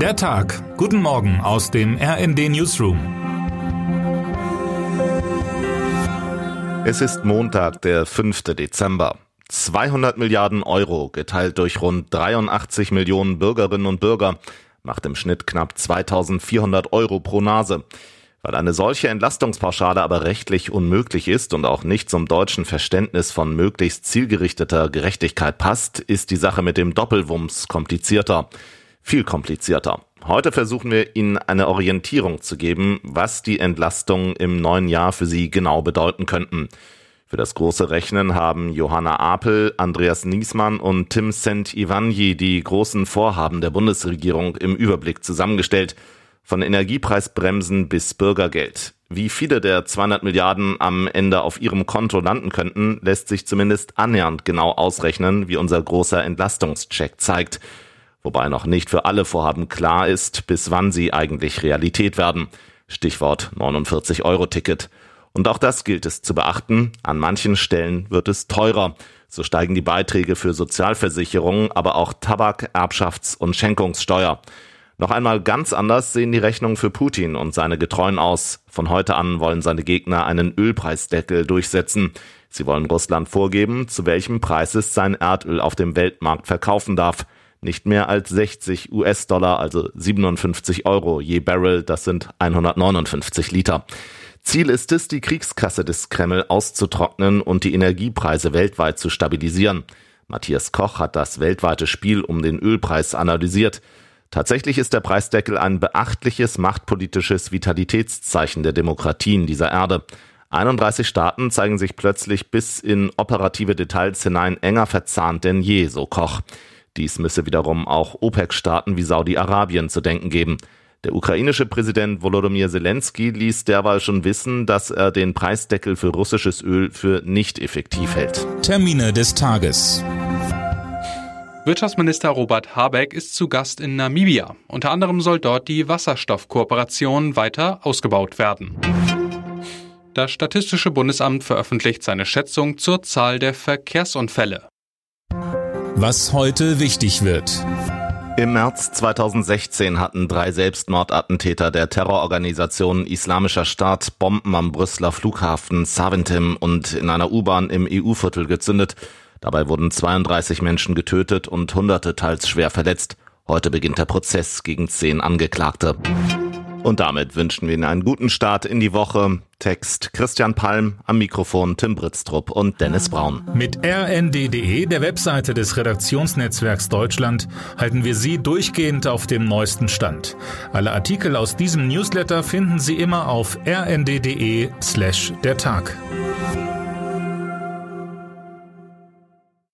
Der Tag. Guten Morgen aus dem RND Newsroom. Es ist Montag, der 5. Dezember. 200 Milliarden Euro geteilt durch rund 83 Millionen Bürgerinnen und Bürger macht im Schnitt knapp 2400 Euro pro Nase. Weil eine solche Entlastungspauschale aber rechtlich unmöglich ist und auch nicht zum deutschen Verständnis von möglichst zielgerichteter Gerechtigkeit passt, ist die Sache mit dem Doppelwumms komplizierter. Viel komplizierter. Heute versuchen wir Ihnen eine Orientierung zu geben, was die Entlastungen im neuen Jahr für Sie genau bedeuten könnten. Für das große Rechnen haben Johanna Apel, Andreas Niesmann und Tim Sent-Ivanyi die großen Vorhaben der Bundesregierung im Überblick zusammengestellt – von Energiepreisbremsen bis Bürgergeld. Wie viele der 200 Milliarden am Ende auf ihrem Konto landen könnten, lässt sich zumindest annähernd genau ausrechnen, wie unser großer Entlastungscheck zeigt. Wobei noch nicht für alle Vorhaben klar ist, bis wann sie eigentlich Realität werden. Stichwort 49-Euro-Ticket. Und auch das gilt es zu beachten. An manchen Stellen wird es teurer. So steigen die Beiträge für Sozialversicherungen, aber auch Tabak, Erbschafts- und Schenkungssteuer. Noch einmal ganz anders sehen die Rechnungen für Putin und seine Getreuen aus. Von heute an wollen seine Gegner einen Ölpreisdeckel durchsetzen. Sie wollen Russland vorgeben, zu welchem Preis es sein Erdöl auf dem Weltmarkt verkaufen darf. Nicht mehr als 60 US-Dollar, also 57 Euro je Barrel, das sind 159 Liter. Ziel ist es, die Kriegskasse des Kreml auszutrocknen und die Energiepreise weltweit zu stabilisieren. Matthias Koch hat das weltweite Spiel um den Ölpreis analysiert. Tatsächlich ist der Preisdeckel ein beachtliches machtpolitisches Vitalitätszeichen der Demokratien dieser Erde. 31 Staaten zeigen sich plötzlich bis in operative Details hinein enger verzahnt denn je, so Koch. Dies müsse wiederum auch OPEC-Staaten wie Saudi-Arabien zu denken geben. Der ukrainische Präsident Volodymyr Zelensky ließ derweil schon wissen, dass er den Preisdeckel für russisches Öl für nicht effektiv hält. Termine des Tages. Wirtschaftsminister Robert Habeck ist zu Gast in Namibia. Unter anderem soll dort die Wasserstoffkooperation weiter ausgebaut werden. Das Statistische Bundesamt veröffentlicht seine Schätzung zur Zahl der Verkehrsunfälle. Was heute wichtig wird. Im März 2016 hatten drei Selbstmordattentäter der Terrororganisation Islamischer Staat Bomben am Brüsseler Flughafen Saventim und in einer U-Bahn im EU-Viertel gezündet. Dabei wurden 32 Menschen getötet und Hunderte teils schwer verletzt. Heute beginnt der Prozess gegen zehn Angeklagte. Und damit wünschen wir Ihnen einen guten Start in die Woche. Text Christian Palm, am Mikrofon Tim Britztrup und Dennis Braun. Mit rnd.de, der Webseite des Redaktionsnetzwerks Deutschland, halten wir Sie durchgehend auf dem neuesten Stand. Alle Artikel aus diesem Newsletter finden Sie immer auf rnd.de slash der Tag.